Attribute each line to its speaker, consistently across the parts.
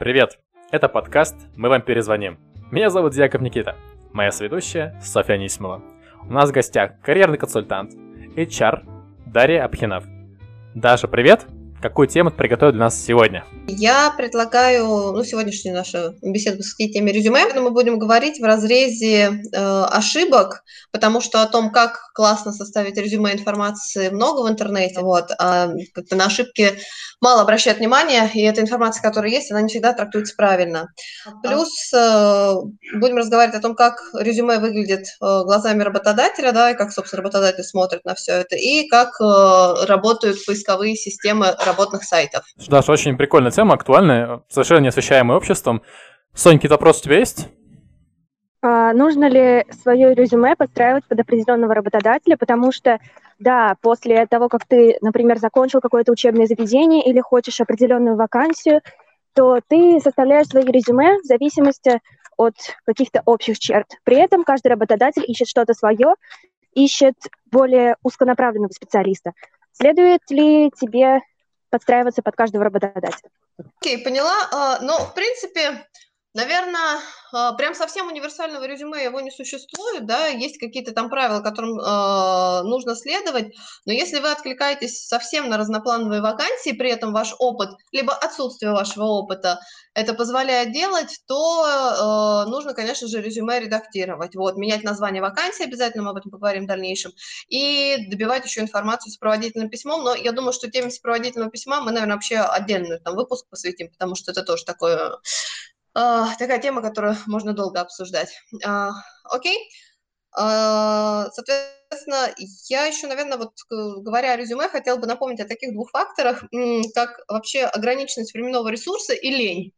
Speaker 1: Привет! Это подкаст «Мы вам перезвоним». Меня зовут Дьяков Никита. Моя сведущая Софья Нисмова. У нас в гостях карьерный консультант, HR Дарья Абхинов. Даша, привет! Какую тему ты приготовил для нас сегодня?
Speaker 2: Я предлагаю, ну, сегодняшнюю нашу беседу посвятить теме резюме. Мы будем говорить в разрезе э, ошибок, потому что о том, как классно составить резюме информации много в интернете, вот, а как-то на ошибки мало обращают внимание, и эта информация, которая есть, она не всегда трактуется правильно. Плюс э, будем разговаривать о том, как резюме выглядит э, глазами работодателя, да, и как, собственно, работодатель смотрит на все это, и как э, работают поисковые системы работных сайтов.
Speaker 1: Даша, очень прикольная тема, актуальная, совершенно не освещаемая обществом. Сонь, какие-то вопросы у тебя есть?
Speaker 3: А, нужно ли свое резюме подстраивать под определенного работодателя, потому что, да, после того, как ты, например, закончил какое-то учебное заведение или хочешь определенную вакансию, то ты составляешь свои резюме в зависимости от каких-то общих черт. При этом каждый работодатель ищет что-то свое, ищет более узконаправленного специалиста. Следует ли тебе подстраиваться под каждого работодателя.
Speaker 2: Окей, okay, поняла. Uh, ну, в принципе, Наверное, а, прям совсем универсального резюме его не существует, да, есть какие-то там правила, которым э, нужно следовать, но если вы откликаетесь совсем на разноплановые вакансии, при этом ваш опыт, либо отсутствие вашего опыта это позволяет делать, то э, нужно, конечно же, резюме редактировать, вот, менять название вакансии, обязательно мы об этом поговорим в дальнейшем, и добивать еще информацию с проводительным письмом, но я думаю, что теме сопроводительного письма мы, наверное, вообще отдельную там выпуск посвятим, потому что это тоже такое такая тема, которую можно долго обсуждать. Uh, окей. Uh, соответственно, я еще, наверное, вот говоря о резюме, хотела бы напомнить о таких двух факторах, как вообще ограниченность временного ресурса и лень,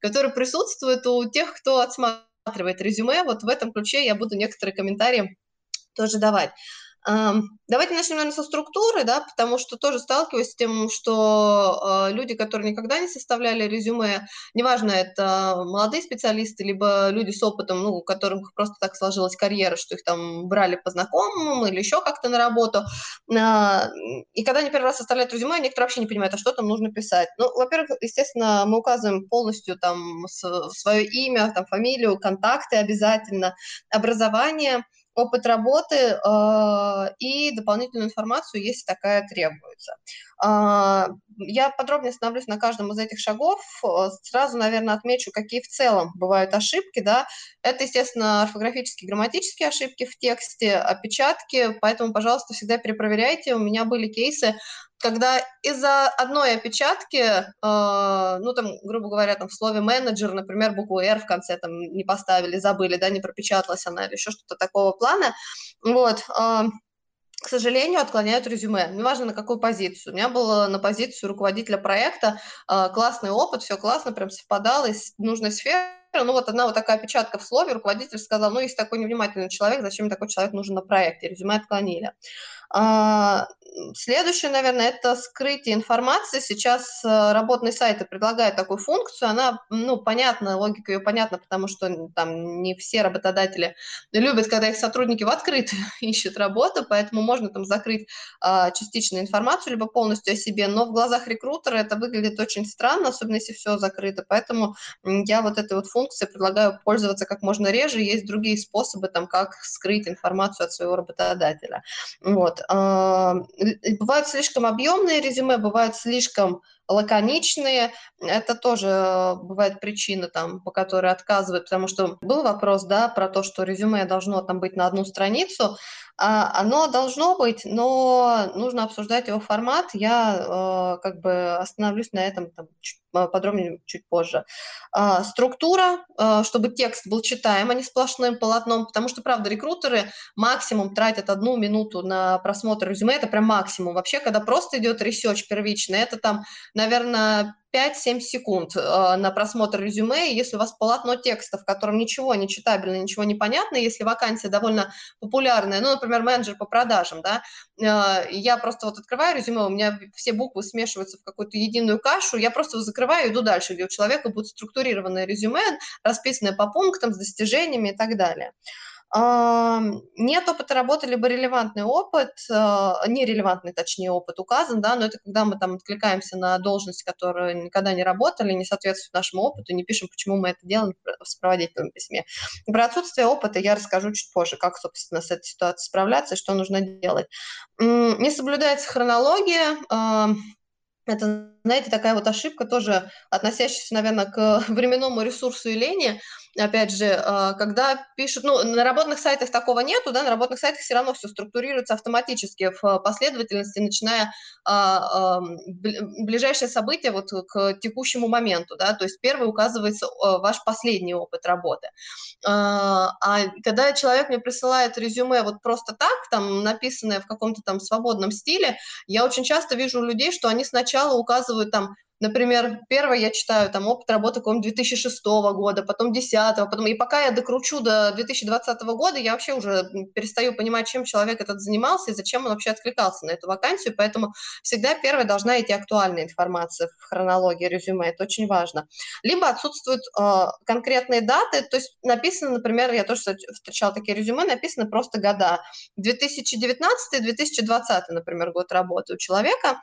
Speaker 2: которые присутствуют у тех, кто отсматривает резюме. Вот в этом ключе я буду некоторые комментарии тоже давать. Давайте начнем, наверное, со структуры, да, потому что тоже сталкиваюсь с тем, что э, люди, которые никогда не составляли резюме, неважно, это молодые специалисты, либо люди с опытом, ну, у которых просто так сложилась карьера, что их там брали по знакомым или еще как-то на работу, э, и когда они первый раз составляют резюме, некоторые вообще не понимают, а что там нужно писать. Ну, во-первых, естественно, мы указываем полностью там свое имя, там фамилию, контакты обязательно, образование – опыт работы э, и дополнительную информацию, если такая требуется. Э, я подробнее остановлюсь на каждом из этих шагов. Сразу, наверное, отмечу, какие в целом бывают ошибки. Да? Это, естественно, орфографические, грамматические ошибки в тексте, опечатки, поэтому, пожалуйста, всегда перепроверяйте. У меня были кейсы, когда из-за одной опечатки, э, ну, там, грубо говоря, там в слове менеджер, например, букву R в конце там не поставили, забыли, да, не пропечаталась она или еще что-то такого плана, вот, э, к сожалению, отклоняют резюме. Неважно, на какую позицию. У меня было на позицию руководителя проекта э, классный опыт, все классно, прям совпадало из нужной сферы. Ну, вот одна вот такая опечатка в слове, руководитель сказал, ну, если такой невнимательный человек, зачем такой человек нужен на проекте? Резюме отклонили. А, следующее, наверное, это скрытие информации. Сейчас э, работные сайты предлагают такую функцию. Она, ну, понятна, логика ее понятна, потому что там не все работодатели любят, когда их сотрудники в открытую ищут работу, поэтому можно там закрыть а, частичную информацию, либо полностью о себе. Но в глазах рекрутера это выглядит очень странно, особенно если все закрыто. Поэтому я вот этой вот функцией предлагаю пользоваться как можно реже. Есть другие способы, там, как скрыть информацию от своего работодателя. Вот. А, бывают слишком объемные резюме, бывают слишком лаконичные. Это тоже бывает причина, там, по которой отказывают, потому что был вопрос, да, про то, что резюме должно там быть на одну страницу. А, оно должно быть, но нужно обсуждать его формат. Я э, как бы остановлюсь на этом там, чуть подробнее чуть позже. А, структура, э, чтобы текст был читаем, а не сплошным полотном, потому что, правда, рекрутеры максимум тратят одну минуту на просмотр резюме, это прям максимум. Вообще, когда просто идет research первичный, это там наверное, 5-7 секунд э, на просмотр резюме. Если у вас полотно текста, в котором ничего не читабельно, ничего не понятно, если вакансия довольно популярная, ну, например, менеджер по продажам, да, э, я просто вот открываю резюме, у меня все буквы смешиваются в какую-то единую кашу, я просто закрываю и иду дальше, где у человека будет структурированное резюме, расписанное по пунктам, с достижениями и так далее. Нет опыта работы, либо релевантный опыт, а, нерелевантный, точнее, опыт указан, да, но это когда мы там откликаемся на должность, которая никогда не работали, не соответствует нашему опыту, не пишем, почему мы это делаем в сопроводительном письме. Про отсутствие опыта я расскажу чуть позже, как, собственно, с этой ситуацией справляться и что нужно делать. Не соблюдается хронология, это, знаете, такая вот ошибка тоже, относящаяся, наверное, к временному ресурсу и лени опять же, а, когда пишут, ну, на работных сайтах такого нету, да, на работных сайтах все равно все структурируется автоматически в последовательности, начиная а, а, ближайшее событие вот к текущему моменту, да, то есть первый указывается ваш последний опыт работы. А, а когда человек мне присылает резюме вот просто так, там, написанное в каком-то там свободном стиле, я очень часто вижу у людей, что они сначала указывают там Например, первое я читаю там опыт работы какого 2006 года, потом 2010, потом, и пока я докручу до 2020 года, я вообще уже перестаю понимать, чем человек этот занимался и зачем он вообще откликался на эту вакансию, поэтому всегда первая должна идти актуальная информация в хронологии резюме, это очень важно. Либо отсутствуют э, конкретные даты, то есть написано, например, я тоже встречала такие резюме, написано просто года. 2019-2020, например, год работы у человека,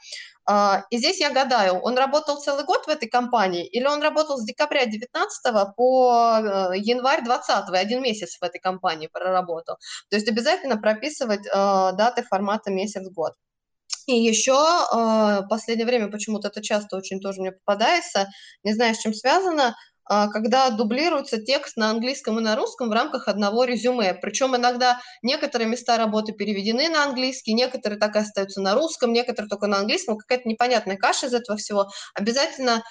Speaker 2: а, и здесь я гадаю, он работал целый год в этой компании или он работал с декабря 19 по э, январь 20 один месяц в этой компании проработал. То есть обязательно прописывать э, даты формата месяц-год. И еще э, в последнее время почему-то это часто очень тоже мне попадается, не знаю, с чем связано, когда дублируется текст на английском и на русском в рамках одного резюме. Причем иногда некоторые места работы переведены на английский, некоторые так и остаются на русском, некоторые только на английском. Какая-то непонятная каша из этого всего. Обязательно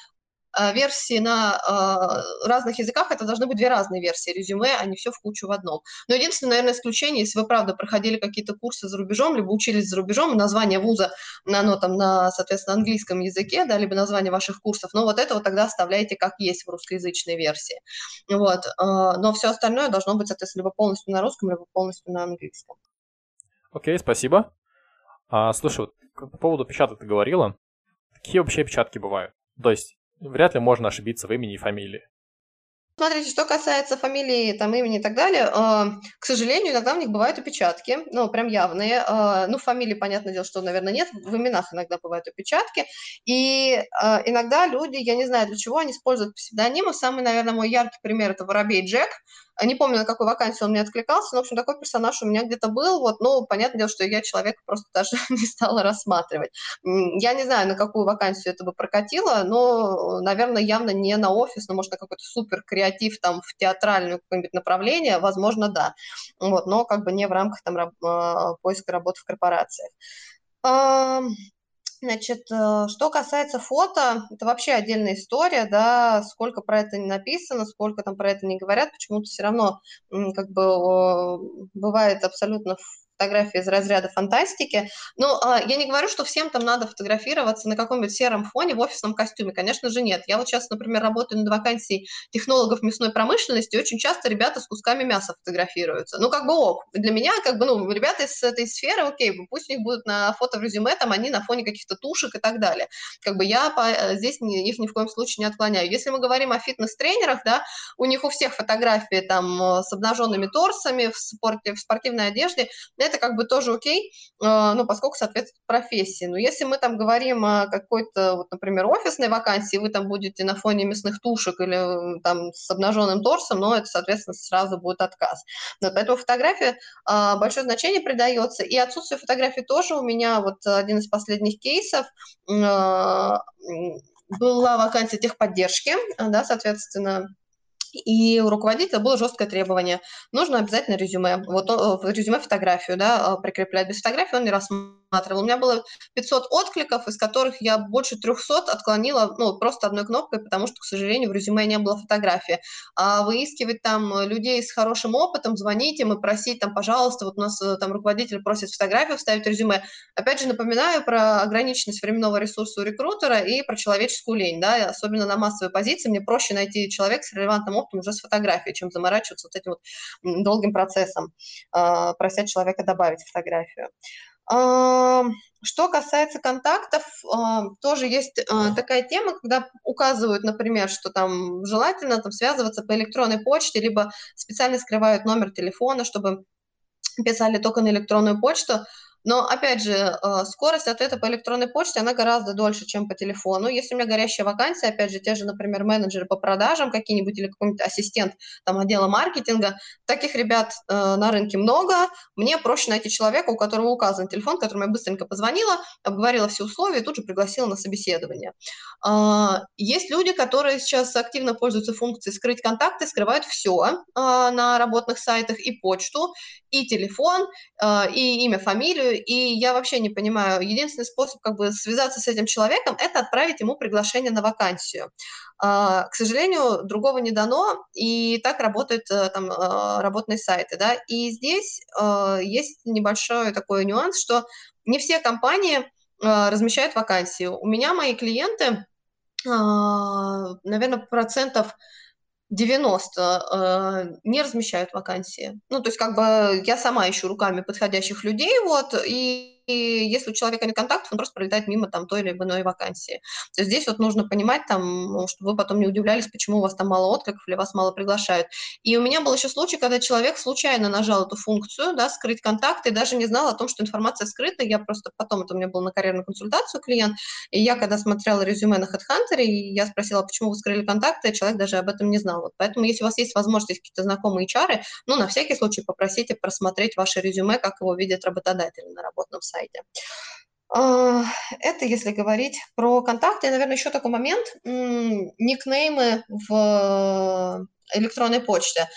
Speaker 2: версии на э, разных языках, это должны быть две разные версии резюме, а не все в кучу в одном. Но единственное, наверное, исключение, если вы, правда, проходили какие-то курсы за рубежом, либо учились за рубежом, название вуза, оно там на, соответственно, английском языке, да, либо название ваших курсов, но вот это вот тогда оставляете как есть в русскоязычной версии. Вот. Э, но все остальное должно быть, соответственно, либо полностью на русском, либо полностью на английском.
Speaker 1: Окей, okay, спасибо. А, слушай, вот по поводу печаток ты говорила. Какие вообще печатки бывают? То есть вряд ли можно ошибиться в имени и фамилии.
Speaker 2: Смотрите, что касается фамилии, там, имени и так далее, э, к сожалению, иногда у них бывают опечатки, ну, прям явные. Э, ну, фамилии, понятное дело, что, наверное, нет, в именах иногда бывают опечатки. И э, иногда люди, я не знаю для чего, они используют псевдонимы. Самый, наверное, мой яркий пример – это Воробей Джек. Не помню, на какой вакансии он мне откликался, но, в общем, такой персонаж у меня где-то был, вот, ну, понятное дело, что я человека просто даже не стала рассматривать. Я не знаю, на какую вакансию это бы прокатило, но, наверное, явно не на офис, но, может, на какой-то супер креатив, там, в театральное какое-нибудь направление, возможно, да, вот, но как бы не в рамках, там, а, поиска работы в корпорациях. Значит, э, что касается фото, это вообще отдельная история, да, сколько про это не написано, сколько там про это не говорят, почему-то все равно как бы бывает абсолютно фотографии из разряда фантастики. Но а, я не говорю, что всем там надо фотографироваться на каком-нибудь сером фоне в офисном костюме. Конечно же, нет. Я вот сейчас, например, работаю над вакансией технологов мясной промышленности, очень часто ребята с кусками мяса фотографируются. Ну, как бы ок. Для меня, как бы, ну, ребята из этой сферы, окей, пусть у них будут на фото в резюме, там они на фоне каких-то тушек и так далее. Как бы я по, э, здесь ни, их ни в коем случае не отклоняю. Если мы говорим о фитнес-тренерах, да, у них у всех фотографии там э, с обнаженными торсами в, спорте, в спортивной одежде, как бы тоже окей, а, ну, поскольку соответствует профессии. Но если мы там говорим о какой-то, вот, например, офисной вакансии, вы там будете на фоне мясных тушек или там с обнаженным торсом, но это, соответственно, сразу будет отказ. Но поэтому фотографии а, большое значение придается. И отсутствие фотографий тоже у меня вот один из последних кейсов а, была вакансия техподдержки, да, соответственно, и у руководителя было жесткое требование. Нужно обязательно резюме. Вот в резюме фотографию, да, прикреплять. Без фотографии он не рассматривал. У меня было 500 откликов, из которых я больше 300 отклонила, ну, просто одной кнопкой, потому что, к сожалению, в резюме не было фотографии. А выискивать там людей с хорошим опытом, звонить им и просить там, пожалуйста, вот у нас э, там руководитель просит фотографию вставить в резюме. Опять же, напоминаю про ограниченность временного ресурса у рекрутера и про человеческую лень, да, особенно на массовой позиции. Мне проще найти человека с релевантным опытом уже с фотографией, чем заморачиваться вот этим вот долгим процессом, а, просить человека добавить фотографию. Что касается контактов, тоже есть такая тема, когда указывают, например, что там желательно там связываться по электронной почте, либо специально скрывают номер телефона, чтобы писали только на электронную почту. Но, опять же, э, скорость ответа по электронной почте, она гораздо дольше, чем по телефону. Если у меня горящая вакансия, опять же, те же, например, менеджеры по продажам какие-нибудь или какой-нибудь ассистент там, отдела маркетинга, таких ребят э, на рынке много. Мне проще найти человека, у которого указан телефон, которому я быстренько позвонила, обговорила все условия и тут же пригласила на собеседование. Э, есть люди, которые сейчас активно пользуются функцией «скрыть контакты», скрывают все э, на работных сайтах, и почту, и телефон, э, и имя, фамилию, и я вообще не понимаю, единственный способ как бы связаться с этим человеком – это отправить ему приглашение на вакансию. А, к сожалению, другого не дано, и так работают э, там э, работные сайты, да, и здесь э, есть небольшой такой нюанс, что не все компании размещают вакансии. У меня мои клиенты, наверное, процентов 90 э, не размещают вакансии. Ну, то есть как бы я сама ищу руками подходящих людей, вот, и если у человека нет контактов, он просто пролетает мимо там той или иной вакансии. То есть здесь вот нужно понимать, там, ну, чтобы вы потом не удивлялись, почему у вас там мало откликов или вас мало приглашают. И у меня был еще случай, когда человек случайно нажал эту функцию, да, скрыть контакты, и даже не знал о том, что информация скрыта. Я просто потом, это у меня был на карьерную консультацию клиент, и я когда смотрела резюме на HeadHunter, и я спросила, почему вы скрыли контакты, человек даже об этом не знал. Вот поэтому, если у вас есть возможность, какие-то знакомые HR, ну, на всякий случай попросите просмотреть ваше резюме, как его видят работодатели на работном сайте сайте. А, это если говорить про контакты. И, наверное, еще такой момент. Никнеймы в электронной почте.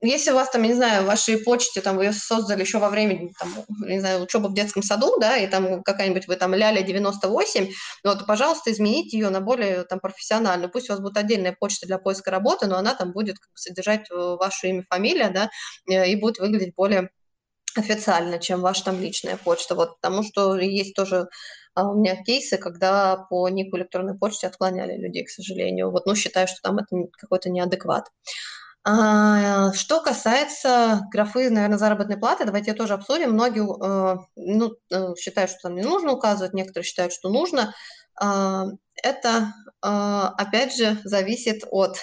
Speaker 2: Если у вас там, я не знаю, в вашей почте, там, вы ее создали еще во время, там, не знаю, учебы в детском саду, да, и там какая-нибудь вы там ляля 98, вот, пожалуйста, измените ее на более там профессиональную. Пусть у вас будет отдельная почта для поиска работы, но она там будет как бы, содержать э, ваше имя, фамилия, да, э, и будет выглядеть более официально, чем ваша там личная почта. Вот, потому что есть тоже а, у меня кейсы, когда по нику электронной почте отклоняли людей, к сожалению. Вот, ну, считаю, что там это какой-то неадекват. А, что касается графы, наверное, заработной платы, давайте ее тоже обсудим. Многие э, ну, э, считают, что там не нужно указывать, некоторые считают, что нужно. А, это, а, опять же, зависит от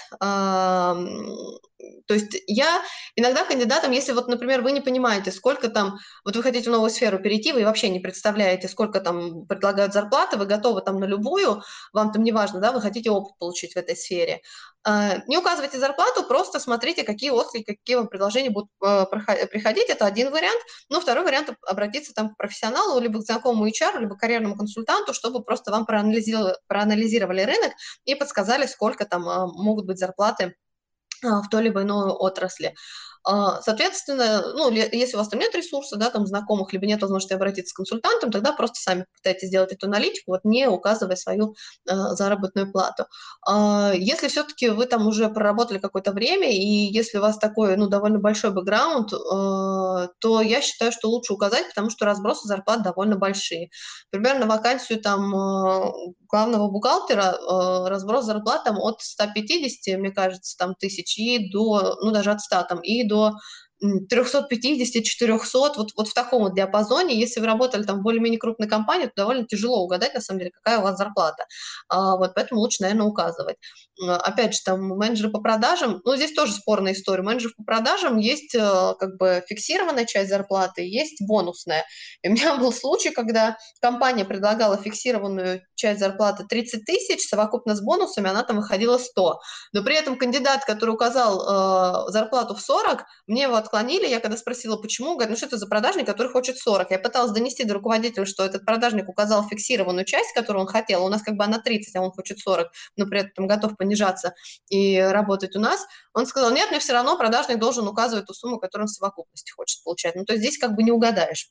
Speaker 2: то есть я иногда кандидатам, если вот, например, вы не понимаете, сколько там, вот вы хотите в новую сферу перейти, вы вообще не представляете, сколько там предлагают зарплаты, вы готовы там на любую, вам там не важно, да, вы хотите опыт получить в этой сфере. А, не указывайте зарплату, просто смотрите, какие отклики, какие вам предложения будут приходить, это один вариант. Ну, второй вариант – обратиться там к профессионалу, либо к знакомому HR, либо к карьерному консультанту, чтобы просто вам проанализировали, проанализировали рынок и подсказали, сколько там а, могут быть зарплаты а, в той либо иной отрасли. А, соответственно, ну, если у вас там нет ресурса, да, там знакомых, либо нет возможности обратиться к консультантам, тогда просто сами пытайтесь сделать эту аналитику, вот не указывая свою э, заработную плату. Э, если все-таки вы там уже проработали какое-то время, и если у вас такой, ну, довольно большой бэкграунд, э, то я считаю, что лучше указать, потому что разбросы зарплат довольно большие. Примерно вакансию там э, главного бухгалтера э, разброс зарплат там от 150, мне кажется, там тысяч и до, ну, даже от 100 там, и до до 350-400, вот, вот в таком вот диапазоне. Если вы работали там в более-менее крупной компании, то довольно тяжело угадать, на самом деле, какая у вас зарплата. А, вот поэтому лучше, наверное, указывать. Опять же, там менеджеры по продажам, ну, здесь тоже спорная история. Менеджеров по продажам есть э, как бы фиксированная часть зарплаты, есть бонусная. И у меня был случай, когда компания предлагала фиксированную часть зарплаты 30 тысяч, совокупно с бонусами она там выходила 100. Но при этом кандидат, который указал э, зарплату в 40, мне его отклонили. Я когда спросила, почему, говорят, ну что это за продажник, который хочет 40. Я пыталась донести до руководителя, что этот продажник указал фиксированную часть, которую он хотел. У нас как бы она 30, а он хочет 40, но при этом готов понижаться и работать у нас. Он сказал, нет, мне все равно продажник должен указывать ту сумму, которую он в совокупности хочет получать. Ну, то есть здесь как бы не угадаешь.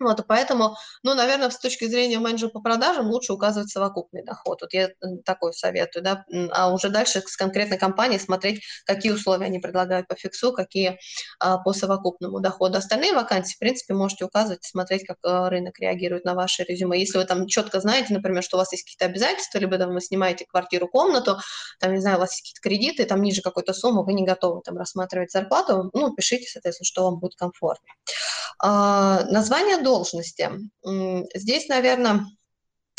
Speaker 2: Вот, поэтому, ну, наверное, с точки зрения менеджера по продажам лучше указывать совокупный доход. Вот я такой советую, да, а уже дальше с конкретной компанией смотреть, какие условия они предлагают по фиксу, какие а, по совокупному доходу. Остальные вакансии, в принципе, можете указывать, смотреть, как а, рынок реагирует на ваше резюме. Если вы там четко знаете, например, что у вас есть какие-то обязательства, либо там вы снимаете квартиру, комнату, там, не знаю, у вас есть какие-то кредиты, там ниже какой-то суммы, вы не готовы там рассматривать зарплату, ну, пишите, соответственно, что вам будет комфортно. А, название должности. Здесь, наверное,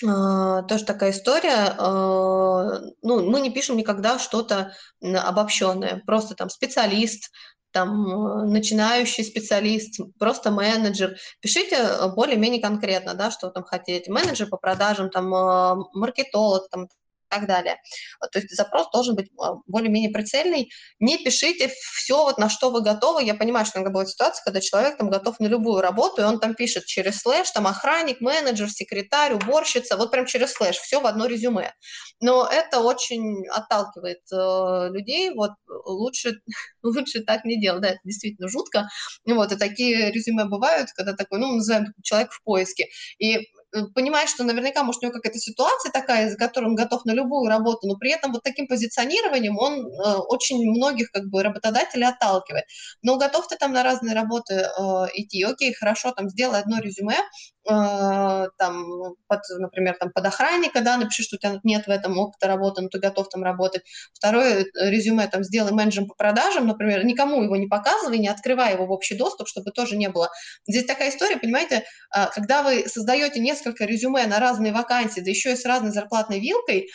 Speaker 2: а, тоже такая история. А, ну, мы не пишем никогда что-то обобщенное. Просто там специалист, там начинающий специалист, просто менеджер. Пишите более-менее конкретно, да, что вы там хотите. Менеджер по продажам, там маркетолог, там так далее. То есть запрос должен быть а, более-менее прицельный. Не пишите все, вот на что вы готовы. Я понимаю, что иногда бывает ситуация, когда человек там готов на любую работу, и он там пишет через слэш, там охранник, менеджер, секретарь, уборщица, вот прям через слэш, все в одно резюме. Но это очень отталкивает э, людей, вот лучше, лучше так не делать, да, это действительно жутко. Вот, и такие резюме бывают, когда такой, ну, называем человек в поиске, и понимает, что наверняка, может, у него какая-то ситуация такая, за которой он готов на любую работу, но при этом вот таким позиционированием он э, очень многих как бы работодателей отталкивает. Но готов ты там на разные работы э, идти, окей, хорошо, там сделай одно резюме, э, там, под, например, там под охранника, да, напиши, что у тебя нет в этом опыта работы, но ты готов там работать. Второе э, резюме там сделай менеджером по продажам, например, никому его не показывай, не открывай его в общий доступ, чтобы тоже не было. Здесь такая история, понимаете, э, когда вы создаете несколько резюме на разные вакансии, да еще и с разной зарплатной вилкой, э,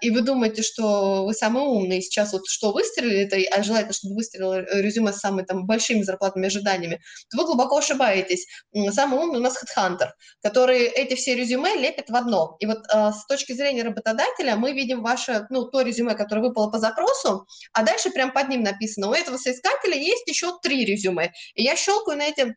Speaker 2: и вы думаете, что вы самый умный, сейчас вот что выстрелили, это, а желательно, чтобы выстрелило резюме с самыми там большими зарплатными ожиданиями, то вы глубоко ошибаетесь. Самый умный у нас HeadHunter, который эти все резюме лепит в одно. И вот э, с точки зрения работодателя мы видим ваше, ну, то резюме, которое выпало по запросу, а дальше прям под ним написано, у этого соискателя есть еще три резюме. И я щелкаю на эти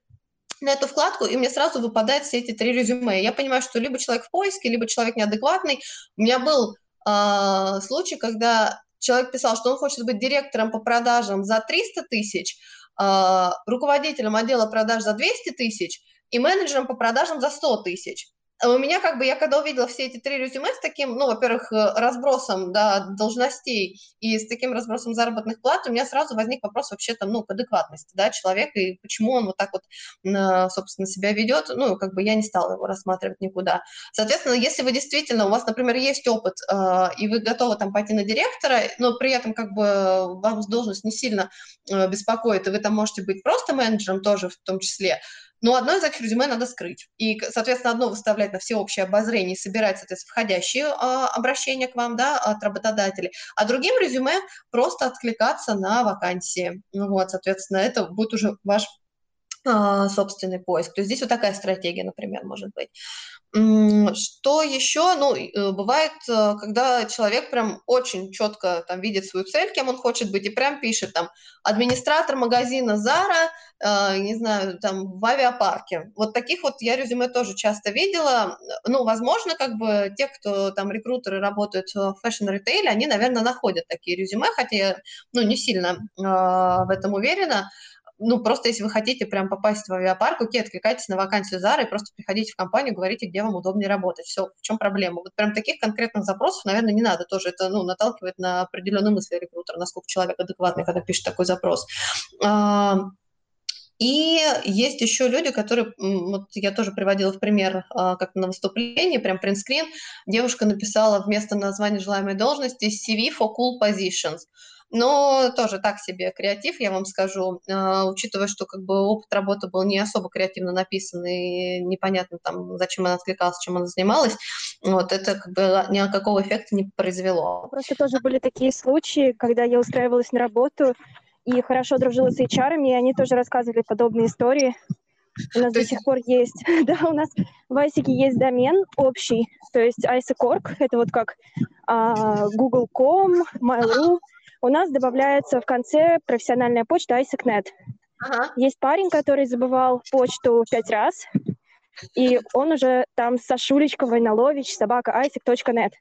Speaker 2: на эту вкладку, и мне сразу выпадают все эти три резюме. Я понимаю, что либо человек в поиске, либо человек неадекватный. У меня был э, случай, когда человек писал, что он хочет быть директором по продажам за 300 тысяч, э, руководителем отдела продаж за 200 тысяч и менеджером по продажам за 100 тысяч у меня как бы, я когда увидела все эти три резюме с таким, ну, во-первых, э, разбросом, да, должностей и с таким разбросом заработных плат, у меня сразу возник вопрос вообще там, ну, к адекватности, да, человека и почему он вот так вот, собственно, себя ведет, ну, как бы я не стала его рассматривать никуда. Соответственно, если вы действительно, у вас, например, есть опыт, э, и вы готовы там пойти на директора, но при этом как бы вам должность не сильно э, беспокоит, и вы там можете быть просто менеджером тоже в том числе, но одно из этих резюме надо скрыть. И, соответственно, одно выставлять на всеобщее обозрение и собирать, соответственно, входящие а, обращения к вам да, от работодателей, а другим резюме просто откликаться на вакансии. Ну вот, соответственно, это будет уже ваш собственный поиск. То есть здесь вот такая стратегия, например, может быть. Что еще? Ну, э, бывает, э, когда человек прям очень четко там видит свою цель, кем он хочет быть, и прям пишет там администратор магазина Zara, э, не знаю, там в Авиапарке. Вот таких вот я резюме тоже часто видела. Ну, возможно, как бы те, кто там рекрутеры работают в fashion-ритейле, они, наверное, находят такие резюме, хотя я, ну, не сильно в этом уверена ну, просто если вы хотите прям попасть в Авиапарк, окей, откликайтесь на вакансию Зары, просто приходите в компанию, говорите, где вам удобнее работать. Все, в чем проблема? Вот прям таких конкретных запросов, наверное, не надо тоже. Это, ну, наталкивает на определенные мысли рекрутера, насколько человек адекватный, когда пишет такой запрос. А, и есть еще люди, которые, вот я тоже приводила в пример, а, как на выступлении, прям принтскрин, девушка написала вместо названия желаемой должности CV for cool positions но тоже так себе креатив, я вам скажу, э, учитывая, что как бы опыт работы был не особо креативно написан и непонятно там, зачем она откликалась, чем она занималась, вот это как бы никакого эффекта не произвело.
Speaker 3: Просто тоже были такие случаи, когда я устраивалась на работу и хорошо дружила с HR, и они тоже рассказывали подобные истории. У нас то до сих пор есть, да, у нас в ISIC есть домен общий, то есть ISIC.org, это вот как а, Google.com, Mail.ru, у нас добавляется в конце профессиональная почта ISACNet. Ага. Есть парень, который забывал почту пять раз, и он уже там Сашулечка, Войнолович, собака isaac.net.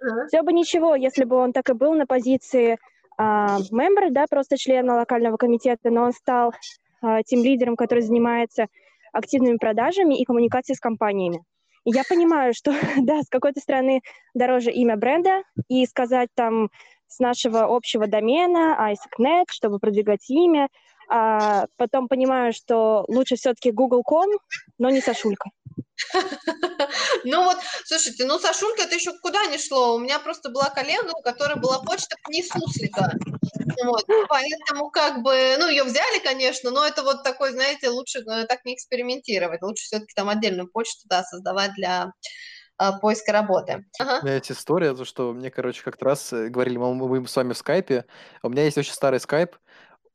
Speaker 3: Ага. Все бы ничего, если бы он так и был на позиции а, мембра, да, просто члена локального комитета, но он стал а, тем лидером, который занимается активными продажами и коммуникацией с компаниями. И я понимаю, что, да, с какой-то стороны дороже имя бренда, и сказать там с нашего общего домена ISAC.net, чтобы продвигать имя. А потом понимаю, что лучше все-таки Google.com, но не Сашулька.
Speaker 2: Ну вот, слушайте, ну Сашулька это еще куда не шло. У меня просто была коллега, у которой была почта не суслика. Вот, поэтому как бы, ну ее взяли, конечно, но это вот такой, знаете, лучше э, так не экспериментировать. Лучше все-таки там отдельную почту, да, создавать для поиска работы.
Speaker 4: Ага. У меня есть история, то, что мне, короче, как-то раз э, говорили, мы, мы с вами в скайпе, у меня есть очень старый скайп,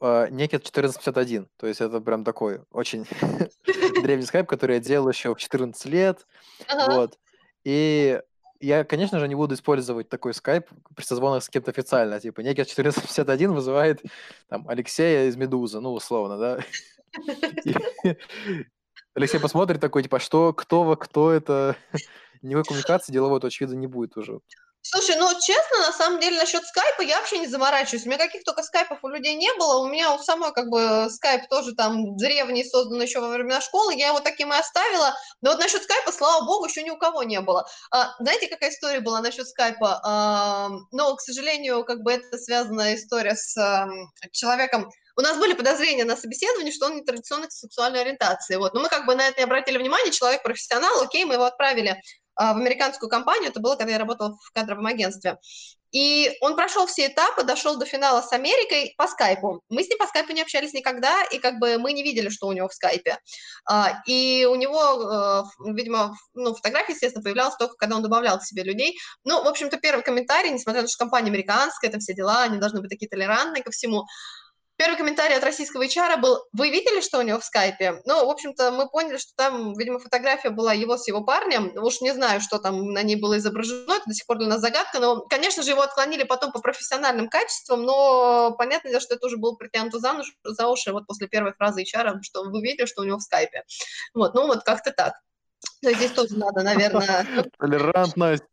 Speaker 4: Uh, Naked 1451. То есть это прям такой очень древний скайп, который я делал еще в 14 лет. Ага. Вот. И я, конечно же, не буду использовать такой скайп при созвонах с кем-то официально. Типа, Naked 1451 вызывает там Алексея из Медузы, ну, условно, да. Алексей посмотрит такой, типа, что, кто вы, кто это? Никакой коммуникации деловой, то, очевидно, не будет уже.
Speaker 2: Слушай, ну честно, на самом деле насчет скайпа я вообще не заморачиваюсь. У меня каких только скайпов у людей не было. У меня у самой как бы скайп тоже там древний, создан еще во времена школы. Я его таким и оставила. Но вот насчет скайпа, слава богу, еще ни у кого не было. А, знаете, какая история была насчет скайпа? А, но, к сожалению, как бы это связанная история с а, человеком, у нас были подозрения на собеседовании, что он нетрадиционной сексуальной ориентации. Вот. Но мы как бы на это не обратили внимания, человек профессионал, окей, мы его отправили а, в американскую компанию, это было, когда я работала в кадровом агентстве. И он прошел все этапы, дошел до финала с Америкой по скайпу. Мы с ним по скайпу не общались никогда, и как бы мы не видели, что у него в скайпе. А, и у него, э, видимо, ну, фотография, естественно, появлялась только, когда он добавлял к себе людей. Ну, в общем-то, первый комментарий, несмотря на то, что компания американская, там все дела, они должны быть такие толерантные ко всему, Первый комментарий от российского HR был, вы видели, что у него в скайпе? Ну, в общем-то, мы поняли, что там, видимо, фотография была его с его парнем. Уж не знаю, что там на ней было изображено, это до сих пор для нас загадка. Но, конечно же, его отклонили потом по профессиональным качествам, но понятно, что это уже было притянуто за, за уши вот после первой фразы HR, что вы видели, что у него в скайпе. Вот, ну вот как-то так. То есть здесь тоже надо, наверное...
Speaker 4: Толерантность.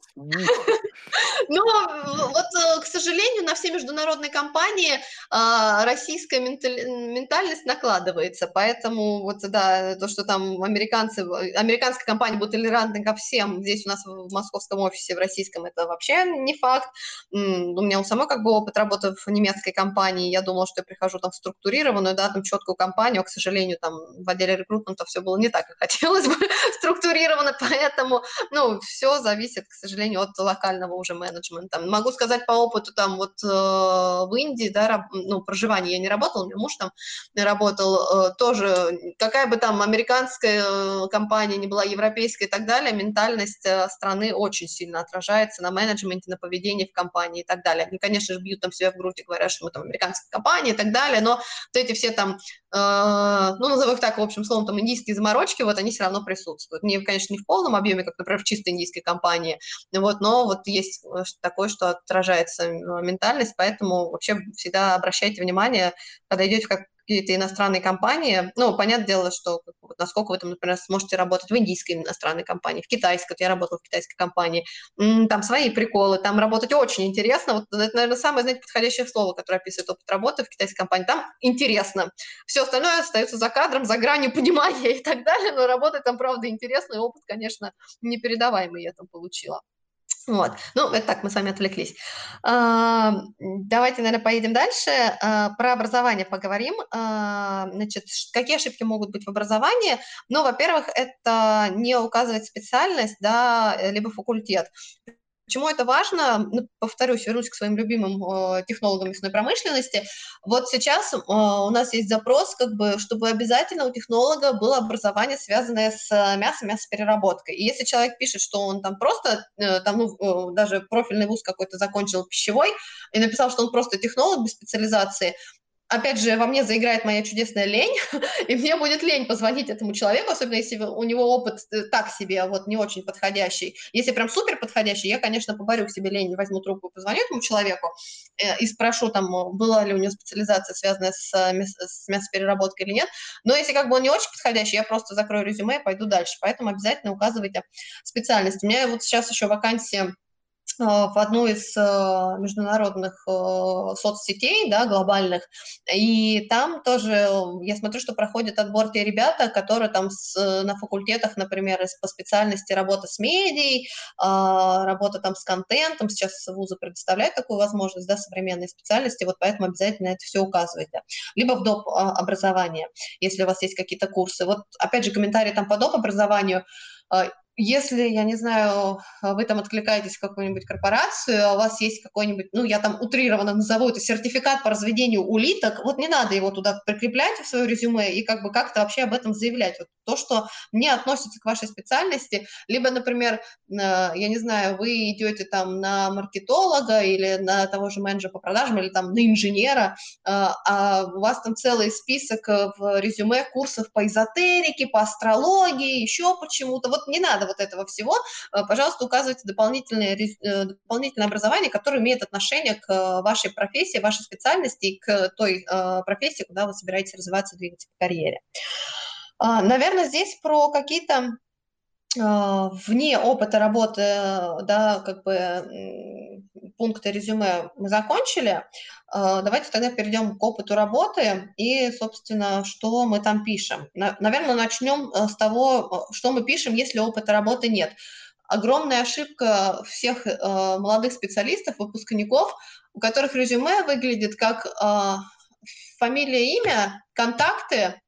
Speaker 2: Ну, вот, э, к сожалению, на все международные компании а, российская ментальность накладывается, поэтому вот, да, то, что там американцы, американская компания будет толерантны ко всем, здесь у нас в московском офисе, в российском, это вообще не факт. У меня у самой как бы опыт работы в немецкой компании, я думала, что я прихожу там в структурированную, да, там четкую компанию, а, к сожалению, там в отделе рекрутмента все было не так, как хотелось бы структурировано, поэтому, ну, все зависит, к сожалению, от локального уже менеджмента. Могу сказать по опыту там вот э, в Индии, да, ну, проживание я не работала, у меня муж там работал, э, тоже, какая бы там американская э, компания не была, европейская и так далее, ментальность страны очень сильно отражается на менеджменте, на поведении в компании и так далее. Они, конечно же, бьют там себя в грудь и говорят, что мы там американская компания и так далее, но вот эти все там, ну, назову их так, в общем, словом, там, индийские заморочки, вот они все равно присутствуют. Не, конечно, не в полном объеме, как, например, в чисто индийской компании, вот, но вот есть такое, что отражается э, ментальность, поэтому вообще всегда обращайте внимание, когда идете в какие-то иностранные компании, ну, понятное дело, что насколько вы там, например, сможете работать в индийской иностранной компании, в китайской, вот я работала в китайской компании, там свои приколы, там работать очень интересно, вот это, наверное, самое, знаете, подходящее слово, которое описывает опыт работы в китайской компании, там интересно. Все остальное остается за кадром, за гранью понимания и так далее, но работать там, правда, интересно, и опыт, конечно, непередаваемый я там получила. Вот. Ну, это так, мы с вами отвлеклись. А, давайте, наверное, поедем дальше. А, про образование поговорим. А, значит, какие ошибки могут быть в образовании? Ну, во-первых, это не указывать специальность, да, либо факультет. Почему это важно? Ну, повторюсь, вернусь к своим любимым э, технологам мясной промышленности. Вот сейчас э, у нас есть запрос, как бы, чтобы обязательно у технолога было образование, связанное с э, мясом, мясопереработкой. И если человек пишет, что он там просто, э, там, ну, э, даже профильный вуз какой-то закончил пищевой, и написал, что он просто технолог без специализации, опять же, во мне заиграет моя чудесная лень, и мне будет лень позвонить этому человеку, особенно если у него опыт э, так себе, вот не очень подходящий. Если прям супер подходящий, я, конечно, поборю к себе лень, возьму трубку и позвоню этому человеку э, и спрошу, там, была ли у него специализация, связанная с, э, с мясопереработкой или нет. Но если как бы он не очень подходящий, я просто закрою резюме и пойду дальше. Поэтому обязательно указывайте специальность. У меня вот сейчас еще вакансия в одну из э, международных э, соцсетей, да, глобальных, и там тоже я смотрю, что проходят отбор те ребята, которые там с, на факультетах, например, по специальности работа с медией, а, работа там с контентом, сейчас вузы предоставляют такую возможность, да, современные специальности, вот поэтому обязательно это все указывайте. Либо в доп. А, образование, если у вас есть какие-то курсы. Вот опять же комментарии там по доп. образованию, если, я не знаю, вы там откликаетесь в какую-нибудь корпорацию, а у вас есть какой-нибудь, ну, я там утрированно назову это сертификат по разведению улиток, вот не надо его туда прикреплять в свое резюме и как бы как-то вообще об этом заявлять. Вот то, что не относится к вашей специальности, либо, например, э, я не знаю, вы идете там на маркетолога или на того же менеджера по продажам, или там на инженера, э, а у вас там целый список в резюме курсов по эзотерике, по астрологии, еще почему-то. Вот не надо вот этого всего, э, пожалуйста, указывайте дополнительное, э, дополнительное образование, которое имеет отношение к э, вашей профессии, вашей специальности и к той профессии, куда вы собираетесь развиваться, двигаться в карьере. А, наверное, здесь про какие-то вне опыта работы, да, как бы пункты резюме мы закончили. Давайте тогда перейдем к опыту работы и, собственно, что мы там пишем. Наверное, начнем с того, что мы пишем, если опыта работы нет. Огромная ошибка всех молодых специалистов, выпускников, у которых резюме выглядит как фамилия, имя, контакты,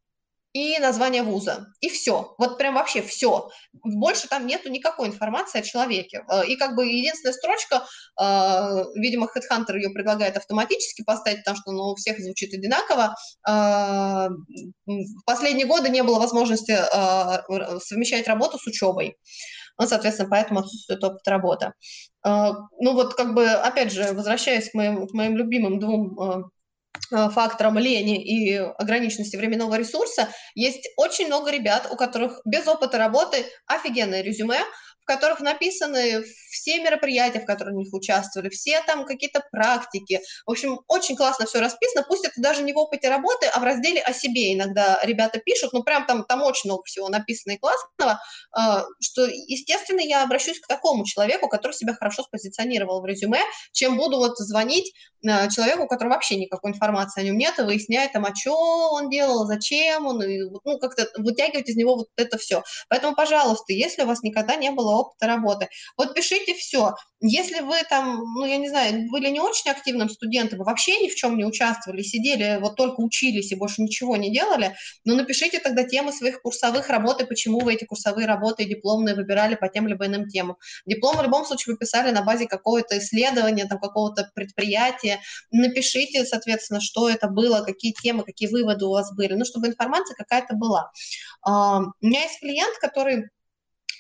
Speaker 2: и название вуза. И все. Вот прям вообще все. Больше там нету никакой информации о человеке. Э, и как бы единственная строчка, э, видимо, HeadHunter ее предлагает автоматически поставить, потому что ну, у всех звучит одинаково. Э, в последние годы не было возможности совмещать работу с учебой. Ну, соответственно, поэтому отсутствует опыт работы. Ну вот как бы, опять же, возвращаясь к моим, к моим любимым двум Э, фактором лени и ограниченности временного ресурса, есть очень много ребят, у которых без опыта работы офигенное резюме, в которых написаны все мероприятия, в которых они участвовали, все там какие-то практики. В общем, очень классно все расписано. Пусть это даже не в опыте работы, а в разделе о себе иногда ребята пишут. Ну, прям там, там очень много всего написано и классного, а, что, естественно, я обращусь к такому человеку, который себя хорошо спозиционировал в резюме, чем буду вот звонить а, человеку, у которого вообще никакой информации о нем нет, и выяснять там, а что он делал, зачем он, и, ну, как-то вытягивать из него вот это все. Поэтому, пожалуйста, если у вас никогда не было опыта работы, вот пишите все. Если вы там, ну, я не знаю, были не очень активным студентом, вообще ни в чем не участвовали, сидели, вот только учились и больше ничего не делали, ну, напишите тогда темы своих курсовых работ и почему вы эти курсовые работы и дипломные выбирали по тем либо иным темам. Диплом в любом случае вы писали на базе какого-то исследования, там, какого-то предприятия. Напишите, соответственно, что это было, какие темы, какие выводы у вас были, ну, чтобы информация какая-то была. Uh, у меня есть клиент, который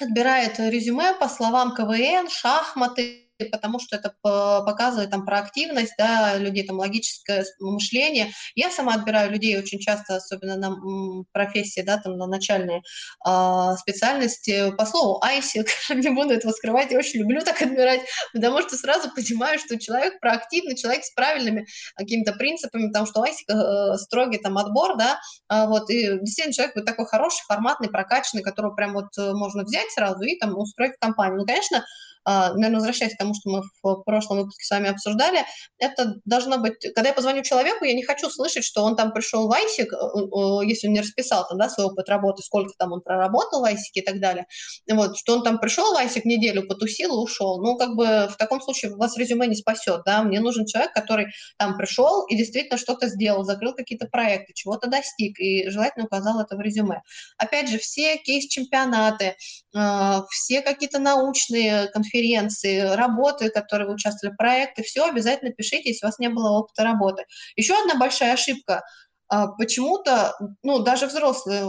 Speaker 2: отбирает резюме по словам КВН, шахматы, потому что это показывает там про активность, да, людей, там логическое мышление. Я сама отбираю людей очень часто, особенно на профессии, да, там на начальные э, специальности. По слову айсик, не буду этого скрывать, я очень люблю так отбирать, потому что сразу понимаю, что человек проактивный, человек с правильными какими-то принципами, потому что айсик э, строгий там отбор, да, э, вот, и действительно человек вот такой хороший, форматный, прокачанный, которого прям вот э, можно взять сразу и там устроить компанию. Ну, конечно, наверное, возвращаясь к тому, что мы в прошлом выпуске с вами обсуждали, это должно быть, когда я позвоню человеку, я не хочу слышать, что он там пришел в ISIC, э, если он не расписал там, да, свой опыт работы, сколько там он проработал в ISIC и так далее, вот, что он там пришел в ISIC неделю, потусил и ушел. Ну, как бы в таком случае вас резюме не спасет, да, мне нужен человек, который там пришел и действительно что-то сделал, закрыл какие-то проекты, чего-то достиг и желательно указал это в резюме. Опять же, все кейс-чемпионаты, э, все какие-то научные конференции, конференции, работы, которые вы участвовали, проекты, все обязательно пишите, если у вас не было опыта работы. Еще одна большая ошибка а, почему-то, ну, даже взрослые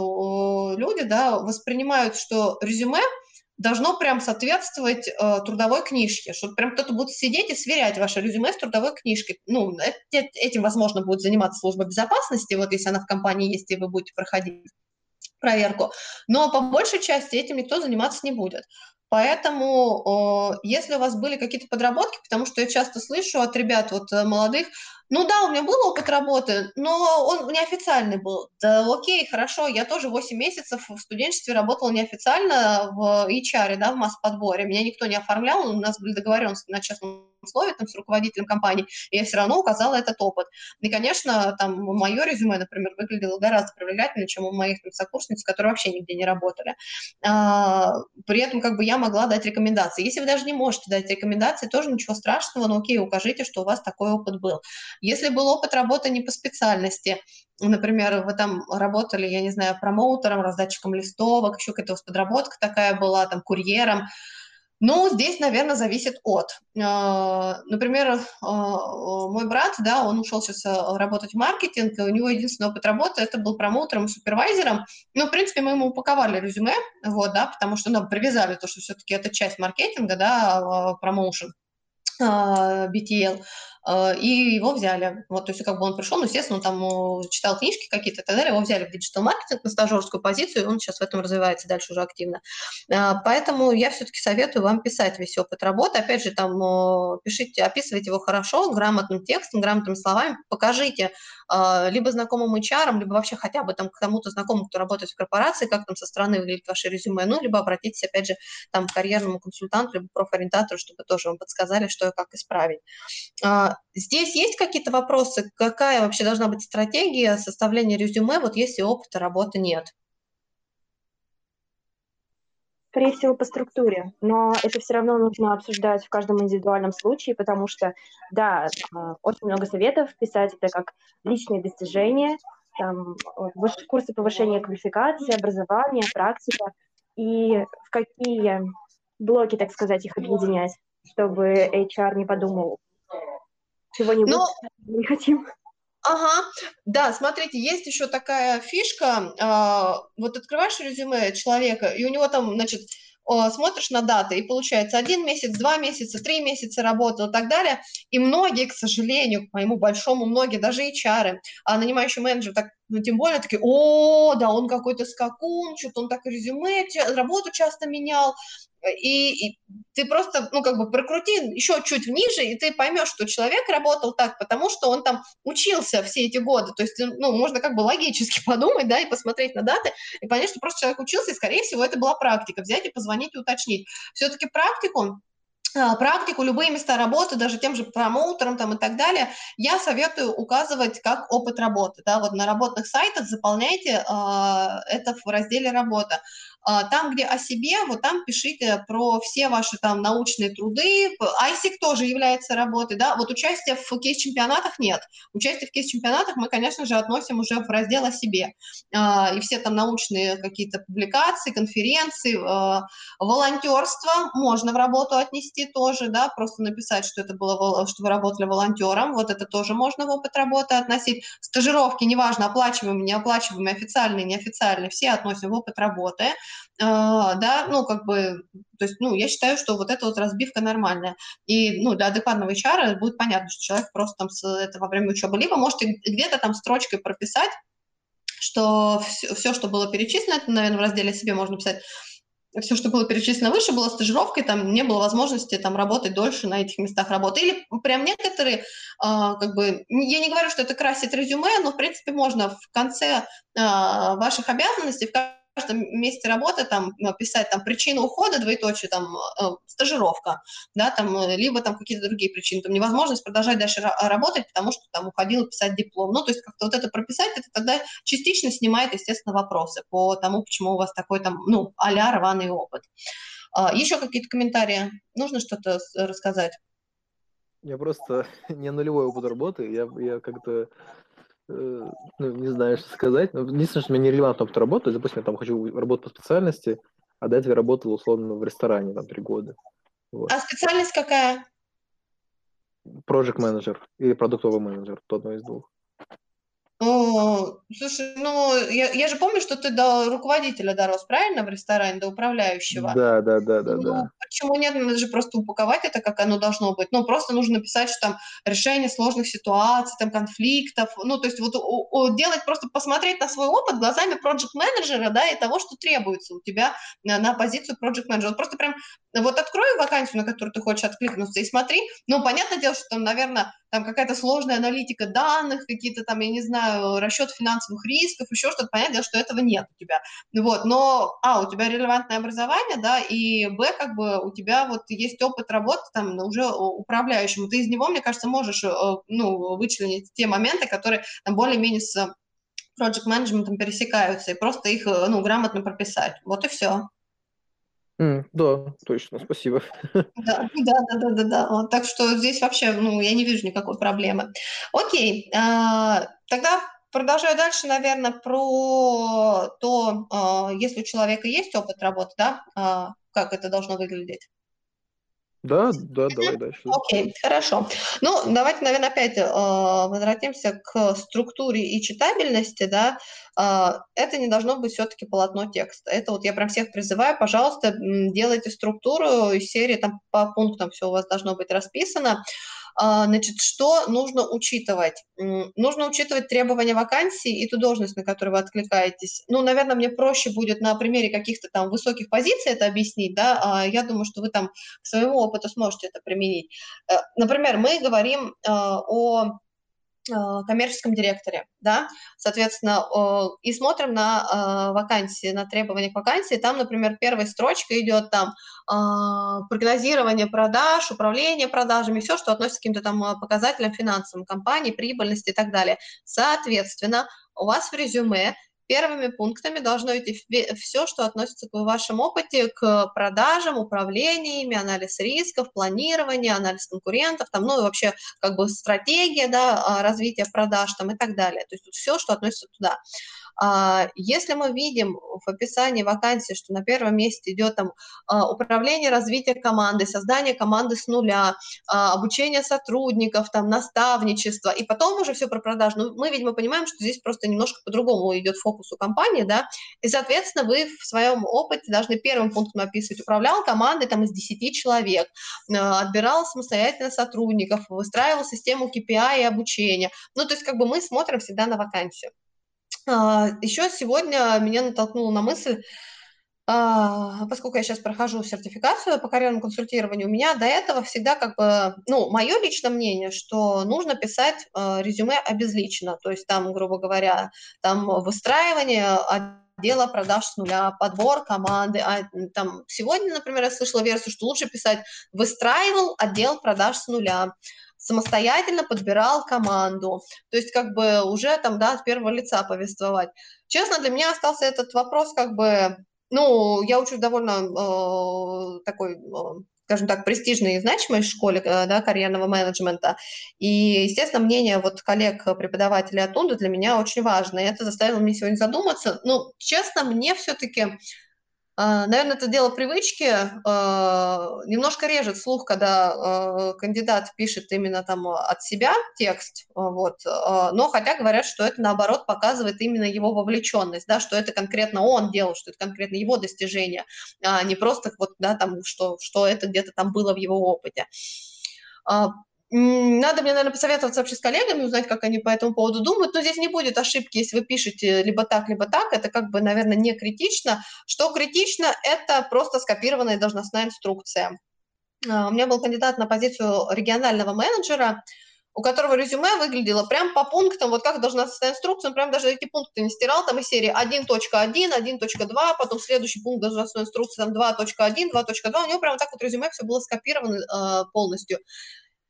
Speaker 2: люди, да, воспринимают, что резюме должно прям соответствовать э, трудовой книжке, что прям кто-то будет сидеть и сверять ваше резюме с трудовой книжкой. Ну, этим, возможно, будет заниматься служба безопасности, вот если она в компании есть, и вы будете проходить проверку. Но по большей части этим никто заниматься не будет. Поэтому, если у вас были какие-то подработки, потому что я часто слышу от ребят вот э, молодых, ну да, у меня был опыт работы, но он неофициальный был. Да окей, хорошо, я тоже 8 месяцев в студенчестве работала неофициально в HR, да, в масс-подборе. Меня никто не оформлял, у нас были договоренности на частном слове там, с руководителем компании, и я все равно указала этот опыт. И, конечно, там мое резюме, например, выглядело гораздо привлекательнее, чем у моих там, сокурсниц, которые вообще нигде не работали. А, при этом как бы я могла дать рекомендации. Если вы даже не можете дать рекомендации, тоже ничего страшного, но окей, укажите, что у вас такой опыт был. Если был опыт работы не по специальности, например, вы там работали, я не знаю, промоутером, раздатчиком листовок, еще какая-то подработка такая была, там, курьером, ну, здесь, наверное, зависит от. А, например, а, мой брат, да, он ушел сейчас работать в маркетинг, и у него единственный опыт работы это был промоутером, супервайзером. Ну, в принципе, мы ему упаковали резюме, вот, да, потому что нам привязали то, что все-таки это часть маркетинга, да, промоушен. BTL. Э, и его взяли. Вот, то есть как бы он пришел, ну, естественно, он там читал книжки какие-то и так далее, его взяли в digital-маркетинг на стажерскую позицию, и он сейчас в этом развивается дальше уже активно. Э, поэтому я все-таки советую вам писать весь опыт работы. Опять же, там пишите, описывайте его хорошо, грамотным текстом, грамотными словами, покажите э, либо знакомым HR, либо вообще хотя бы там к кому-то знакомому, кто работает в корпорации, как там со стороны выглядит ваше резюме, ну, либо обратитесь, опять же, там, к карьерному консультанту, либо профориентатору, чтобы тоже вам подсказали, что и как исправить. Здесь есть какие-то вопросы? Какая вообще должна быть стратегия составления резюме, вот если опыта работы нет?
Speaker 3: Скорее всего, по структуре, но это все равно нужно обсуждать в каждом индивидуальном случае, потому что, да, а, очень много советов писать это как личные достижения, там, курсы повышения квалификации, образования, практика, и в какие блоки, так сказать, их объединять, чтобы HR не подумал, чего-нибудь Но... не хотим.
Speaker 2: Ага, да, смотрите, есть еще такая фишка, а, вот открываешь резюме человека, и у него там, значит, смотришь на даты, и получается один месяц, два месяца, три месяца работал и так далее. И многие, к сожалению, к моему большому, многие, даже HR, а нанимающий менеджер, так, ну, тем более, такие, о, да, он какой-то скакун, что-то он так резюме, работу часто менял, и, и ты просто, ну, как бы прокрути еще чуть ниже, и ты поймешь, что человек работал так, потому что он там учился все эти годы. То есть, ну, можно как бы логически подумать, да, и посмотреть на даты, и понять, что просто человек учился, и, скорее всего, это была практика. Взять и позвонить и уточнить. Все-таки практику а, практику, любые места работы, даже тем же промоутерам там и так далее, я советую указывать как опыт работы. Да, вот на работных сайтах заполняйте э, это в разделе «Работа». А, там, где о себе, вот там пишите про все ваши там научные труды. ISIC тоже является работой, да. Вот участие в кейс-чемпионатах нет. Участие в кейс-чемпионатах мы, конечно же, относим уже в раздел о себе. А, и все там научные какие-то публикации, конференции, а, волонтерство можно в работу отнести тоже, да, просто написать, что это было, что вы работали волонтером, вот это тоже можно в опыт работы относить. Стажировки, неважно, оплачиваемые, неоплачиваемые, официальные, неофициальные, все относим в опыт работы. А, да, ну, как бы, то есть, ну, я считаю, что вот эта вот разбивка нормальная. И, ну, для адекватного HR будет понятно, что человек просто там с, это во время учебы, либо можете где-то там строчкой прописать, что все, все, что было перечислено, это, наверное, в разделе себе можно писать, все, что было перечислено выше, было стажировкой, там не было возможности там работать дольше на этих местах работы. Или прям некоторые, э, как бы, я не говорю, что это красит резюме, но, в принципе, можно в конце э, ваших обязанностей, в каждом месте работы там ну, писать там причину ухода, двоеточие, там э, стажировка, да, там, э, либо там какие-то другие причины, там невозможность продолжать дальше работать, потому что там уходил писать диплом. Ну, то есть как-то вот это прописать, это тогда частично снимает, естественно, вопросы по тому, почему у вас такой там, ну, а-ля рваный опыт. А, еще какие-то комментарии? Нужно что-то рассказать?
Speaker 4: Я просто не нулевой опыт работы, я, я как-то Э, ну, не знаю, что сказать. Но единственное, что мне нерелевантно опыт работы, допустим, я там хочу работать по специальности, а до этого я работал условно в ресторане там три года.
Speaker 2: Вот. А специальность какая?
Speaker 4: Project менеджер или продуктовый менеджер, то одно из двух.
Speaker 2: О, слушай, ну, я, я же помню, что ты до руководителя дорос, правильно, в ресторане, до управляющего?
Speaker 4: Да, да, да, да,
Speaker 2: ну,
Speaker 4: да.
Speaker 2: Почему нет? Надо же просто упаковать это, как оно должно быть. Ну, просто нужно написать, что там решение сложных ситуаций, там конфликтов, ну, то есть вот о, о, делать, просто посмотреть на свой опыт глазами проект-менеджера, да, и того, что требуется у тебя на, на позицию проект-менеджера. Вот просто прям вот открой вакансию, на которую ты хочешь откликнуться, и смотри, ну, понятное дело, что там, наверное, там какая-то сложная аналитика данных, какие-то там, я не знаю, расчет финансовых рисков, еще что-то, понятно, что этого нет у тебя. Вот, но, а, у тебя релевантное образование, да, и, б, как бы у тебя вот есть опыт работы там уже управляющим, ты из него, мне кажется, можешь, э, ну, вычленить те моменты, которые там более-менее с project менеджментом пересекаются, и просто их, э, ну, грамотно прописать. Вот и все.
Speaker 4: Mm, да, точно, спасибо.
Speaker 2: Да, да, да, да, да, так что здесь вообще, ну, я не вижу никакой проблемы. Окей, а, тогда продолжаю дальше, наверное, про то, а, если у человека есть опыт работы, да, а, как это должно выглядеть.
Speaker 4: Да, да, давай дальше.
Speaker 2: Окей, okay, хорошо. Ну, давайте, наверное, опять э, возвратимся к структуре и читабельности, да. Э, это не должно быть все-таки полотно текста. Это вот я прям всех призываю, пожалуйста, делайте структуру из серии, там по пунктам все у вас должно быть расписано. Значит, что нужно учитывать? Нужно учитывать требования вакансии и ту должность, на которую вы откликаетесь. Ну, наверное, мне проще будет на примере каких-то там высоких позиций это объяснить, да, а я думаю, что вы там к своему опыту сможете это применить. Э, например, мы говорим э, о коммерческом директоре, да, соответственно, и смотрим на э, вакансии, на требования к вакансии, там, например, первая строчка идет там э, прогнозирование продаж, управление продажами, все, что относится к каким-то там показателям финансовым компании, прибыльности и так далее. Соответственно, у вас в резюме Первыми пунктами должно идти все, что относится к вашему опыте, к продажам, управлениями, анализ рисков, планирование, анализ конкурентов, там, ну и вообще как бы стратегия да, а, развития продаж там, и так далее. То есть все, что относится туда. А, если мы видим в описании вакансии, что на первом месте идет там а, управление развитием команды, создание команды с нуля, а, обучение сотрудников, там наставничество, и потом уже все про продажу, ну, мы, видимо, понимаем, что здесь просто немножко по-другому идет фокус у компании, да, и, соответственно, вы в своем опыте должны первым пунктом описывать, управлял командой там из 10 человек, отбирал самостоятельно сотрудников, выстраивал систему KPI и обучения. Ну, то есть как бы мы смотрим всегда на вакансию. А, Еще сегодня меня натолкнуло на мысль, а, поскольку я сейчас прохожу сертификацию по карьерному консультированию, у меня до этого всегда как бы, ну, мое личное мнение, что нужно писать а, резюме обезличенно, то есть там, грубо говоря, там выстраивание отдела продаж с нуля, подбор команды. А там сегодня, например, я слышала версию, что лучше писать «выстраивал отдел продаж с нуля» самостоятельно подбирал команду. То есть как бы уже там, да, от первого лица повествовать. Честно, для меня остался этот вопрос как бы, ну, я учусь довольно э, такой, э, скажем так, престижной и значимой школе э, да, карьерного менеджмента. И, естественно, мнение вот коллег-преподавателей оттуда для меня очень важно. И это заставило меня сегодня задуматься. Ну, честно, мне все-таки Наверное, это дело привычки. А, немножко режет слух, когда а, кандидат пишет именно там от себя текст, вот. но хотя говорят, что это наоборот показывает именно его вовлеченность, да, что это конкретно он делал, что это конкретно его достижение, а не просто вот, да, там, что, что это где-то там было в его опыте. Надо мне, наверное, посоветоваться вообще с коллегами, узнать, как они по этому поводу думают. Но здесь не будет ошибки, если вы пишете либо так, либо так. Это как бы, наверное, не критично. Что критично, это просто скопированная должностная инструкция. А, у меня был кандидат на позицию регионального менеджера, у которого резюме выглядело прям по пунктам, вот как должна состоять инструкция, он прям даже эти пункты не стирал, там из серии 1.1, 1.2, потом следующий пункт должностной инструкции, там 2.1, 2.2, у него прям так вот резюме все было скопировано э, полностью.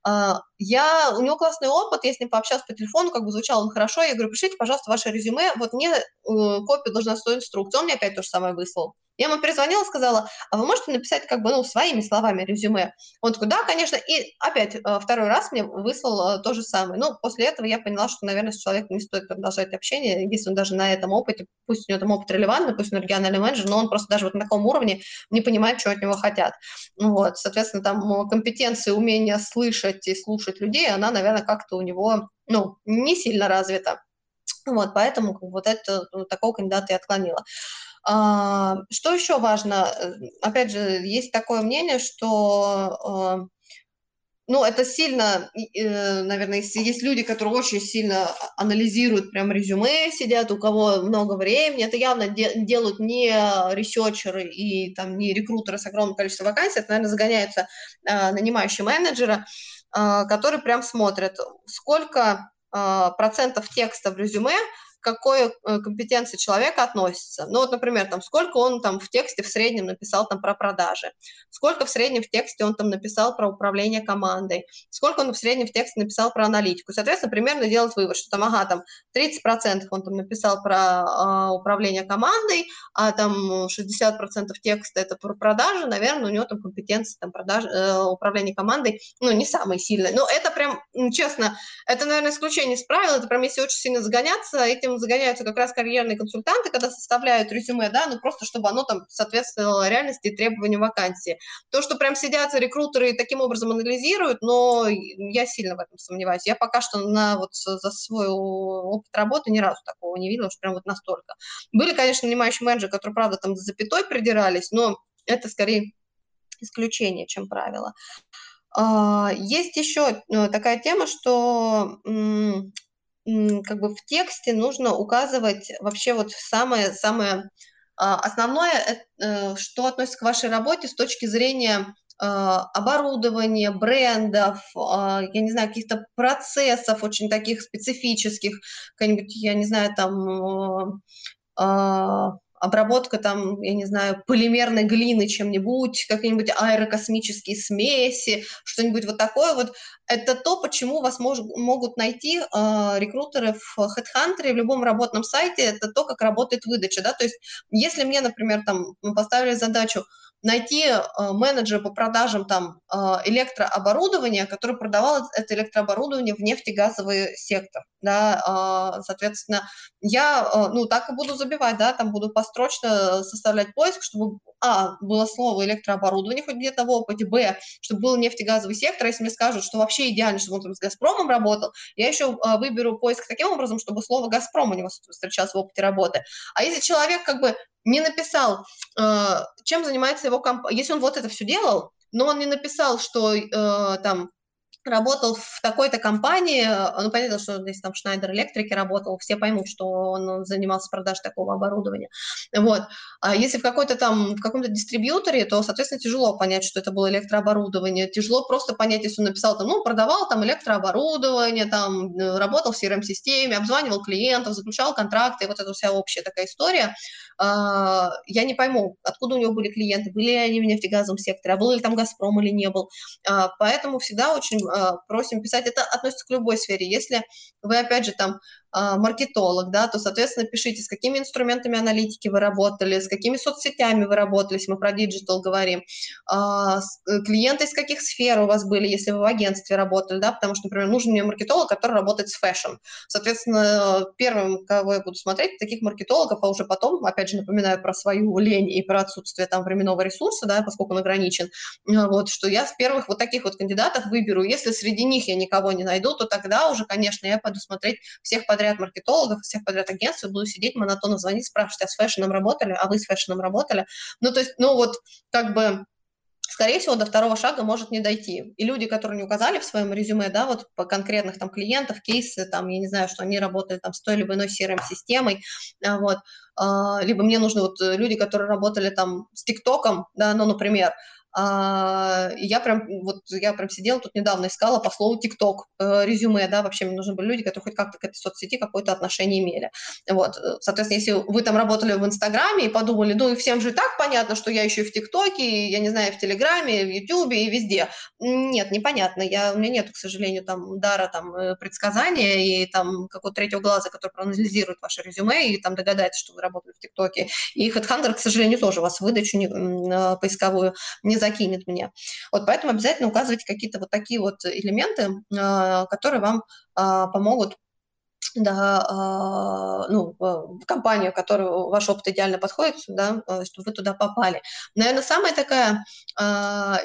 Speaker 2: А, я, у него классный опыт, я с ним пообщалась по телефону, как бы звучал он хорошо, я говорю, пишите, пожалуйста, ваше резюме, вот мне э, копию должностной инструкции, он мне опять то же самое выслал. Я ему перезвонила, сказала, а вы можете написать как бы, ну, своими словами резюме? Он такой, да, конечно. И опять э, второй раз мне выслал э, то же самое. Ну, после этого я поняла, что, наверное, с человеком не стоит продолжать общение, если он даже на этом опыте, пусть у него там опыт релевантный, пусть он региональный менеджер, но он просто даже вот на таком уровне не понимает, что от него хотят. Вот, соответственно, там компетенция, умение слышать и слушать людей, она, наверное, как-то у него, ну, не сильно развита. Вот, поэтому вот это, вот такого кандидата я отклонила. А, что еще важно? Э, опять же, есть такое мнение, что а, ну, это сильно, э, наверное, есть, есть люди, которые очень сильно анализируют прям резюме, сидят, у кого много времени, это явно де- делают не ресерчеры и там не рекрутеры с огромным количеством вакансий, это, наверное, загоняются э, нанимающие менеджера, которые прям смотрят, сколько процентов текста в резюме какой э, компетенции человека относится. Ну вот, например, там, сколько он там в тексте в среднем написал там про продажи, сколько в среднем в тексте он там написал про управление командой, сколько он в среднем в тексте написал про аналитику. Соответственно, примерно делать вывод, что там, ага, там 30% он там написал про э, управление командой, а там 60% текста это про продажи, наверное, у него там компетенции там продаж, э, управления командой, ну, не самые сильные. Но это прям, честно, это, наверное, исключение из правил, это прям если очень сильно загоняться, этим загоняются как раз карьерные консультанты, когда составляют резюме, да, ну просто чтобы оно там соответствовало реальности и требованиям вакансии. То, что прям сидят рекрутеры и таким образом анализируют, но я сильно в этом сомневаюсь. Я пока что на вот за свой опыт работы ни разу такого не видела, что прям вот настолько. Были, конечно, нанимающие менеджеры, которые, правда, там за запятой придирались, но это скорее исключение, чем правило. А, есть еще э, такая тема, что как бы в тексте нужно указывать вообще вот самое-самое а, основное, э, что относится к вашей работе с точки зрения а, оборудования, брендов, а, я не знаю, каких-то процессов очень таких специфических, какая-нибудь, я не знаю, там обработка там, я не знаю, полимерной глины чем-нибудь, какие-нибудь аэрокосмические смеси, что-нибудь вот такое вот. Это то, почему вас мож, могут найти э, рекрутеры в HeadHunter в любом работном сайте, это то, как работает выдача, да, то есть если мне, например, там поставили задачу найти э, менеджера по продажам там э, электрооборудования, который продавал это электрооборудование в нефтегазовый сектор, да, э, соответственно, я, э, ну, так и буду забивать, да, там буду построчно составлять поиск, чтобы, а, было слово электрооборудование хоть где-то в опыте, б, чтобы был нефтегазовый сектор, если мне скажут, что вообще идеально, чтобы он там с «Газпромом» работал, я еще э, выберу поиск таким образом, чтобы слово «Газпром» у него встречалось в опыте работы. А если человек как бы не написал, э, чем занимается его компания. Если он вот это все делал, но он не написал, что э, там работал в такой-то компании, ну, понятно, что здесь там Шнайдер Электрики работал, все поймут, что он занимался продажей такого оборудования. Вот. А если в какой-то там, в каком-то дистрибьюторе, то, соответственно, тяжело понять, что это было электрооборудование. Тяжело просто понять, если он написал там, ну, продавал там электрооборудование, там, э, работал в CRM-системе, обзванивал клиентов, заключал контракты, вот эта вся общая такая история. А, я не пойму, откуда у него были клиенты, были ли они в нефтегазовом секторе, а был ли там «Газпром» или не был. А, поэтому всегда очень просим писать. Это относится к любой сфере. Если вы, опять же, там маркетолог, да, то, соответственно, пишите, с какими инструментами аналитики вы работали, с какими соцсетями вы работали, если мы про digital говорим, а, э, клиенты из каких сфер у вас были, если вы в агентстве работали, да, потому что, например, нужен мне маркетолог, который работает с fashion. Соответственно, первым, кого я буду смотреть, таких маркетологов, а уже потом, опять же, напоминаю про свою лень и про отсутствие там временного ресурса, да, поскольку он ограничен, а, вот, что я с первых вот таких вот кандидатов выберу. Если среди них я никого не найду, то тогда уже, конечно, я пойду смотреть всех подряд подряд маркетологов, всех подряд агентств, буду сидеть монотонно звонить, спрашивать, а с fashion ом работали, а вы с fashion ом работали? Ну, то есть, ну, вот, как бы, скорее всего, до второго шага может не дойти. И люди, которые не указали в своем резюме, да, вот по конкретных там клиентов, кейсы, там, я не знаю, что они работали там с той либо иной CRM-системой, а, вот, а, либо мне нужны вот люди, которые работали там с ТикТоком, да, ну, например, а, я прям, вот я прям сидела тут недавно, искала по слову ТикТок э, резюме, да, вообще мне нужны были люди, которые хоть как-то к этой соцсети какое-то отношение имели. Вот, соответственно, если вы там работали в Инстаграме и подумали, ну и всем же и так понятно, что я еще и в ТикТоке, я не знаю, в Телеграме, в Ютубе и везде. Нет, непонятно, я, у меня нет, к сожалению, там дара там э, предсказания и там какого-то третьего глаза, который проанализирует ваше резюме и там догадается, что вы работали в ТикТоке. И HeadHunter, к сожалению, тоже вас выдачу не, э, поисковую не закинет мне. Вот поэтому обязательно указывайте какие-то вот такие вот элементы, а, которые вам а, помогут да, э, ну, компанию, которую ваш опыт идеально подходит, да, чтобы вы туда попали. Наверное, самая такая э,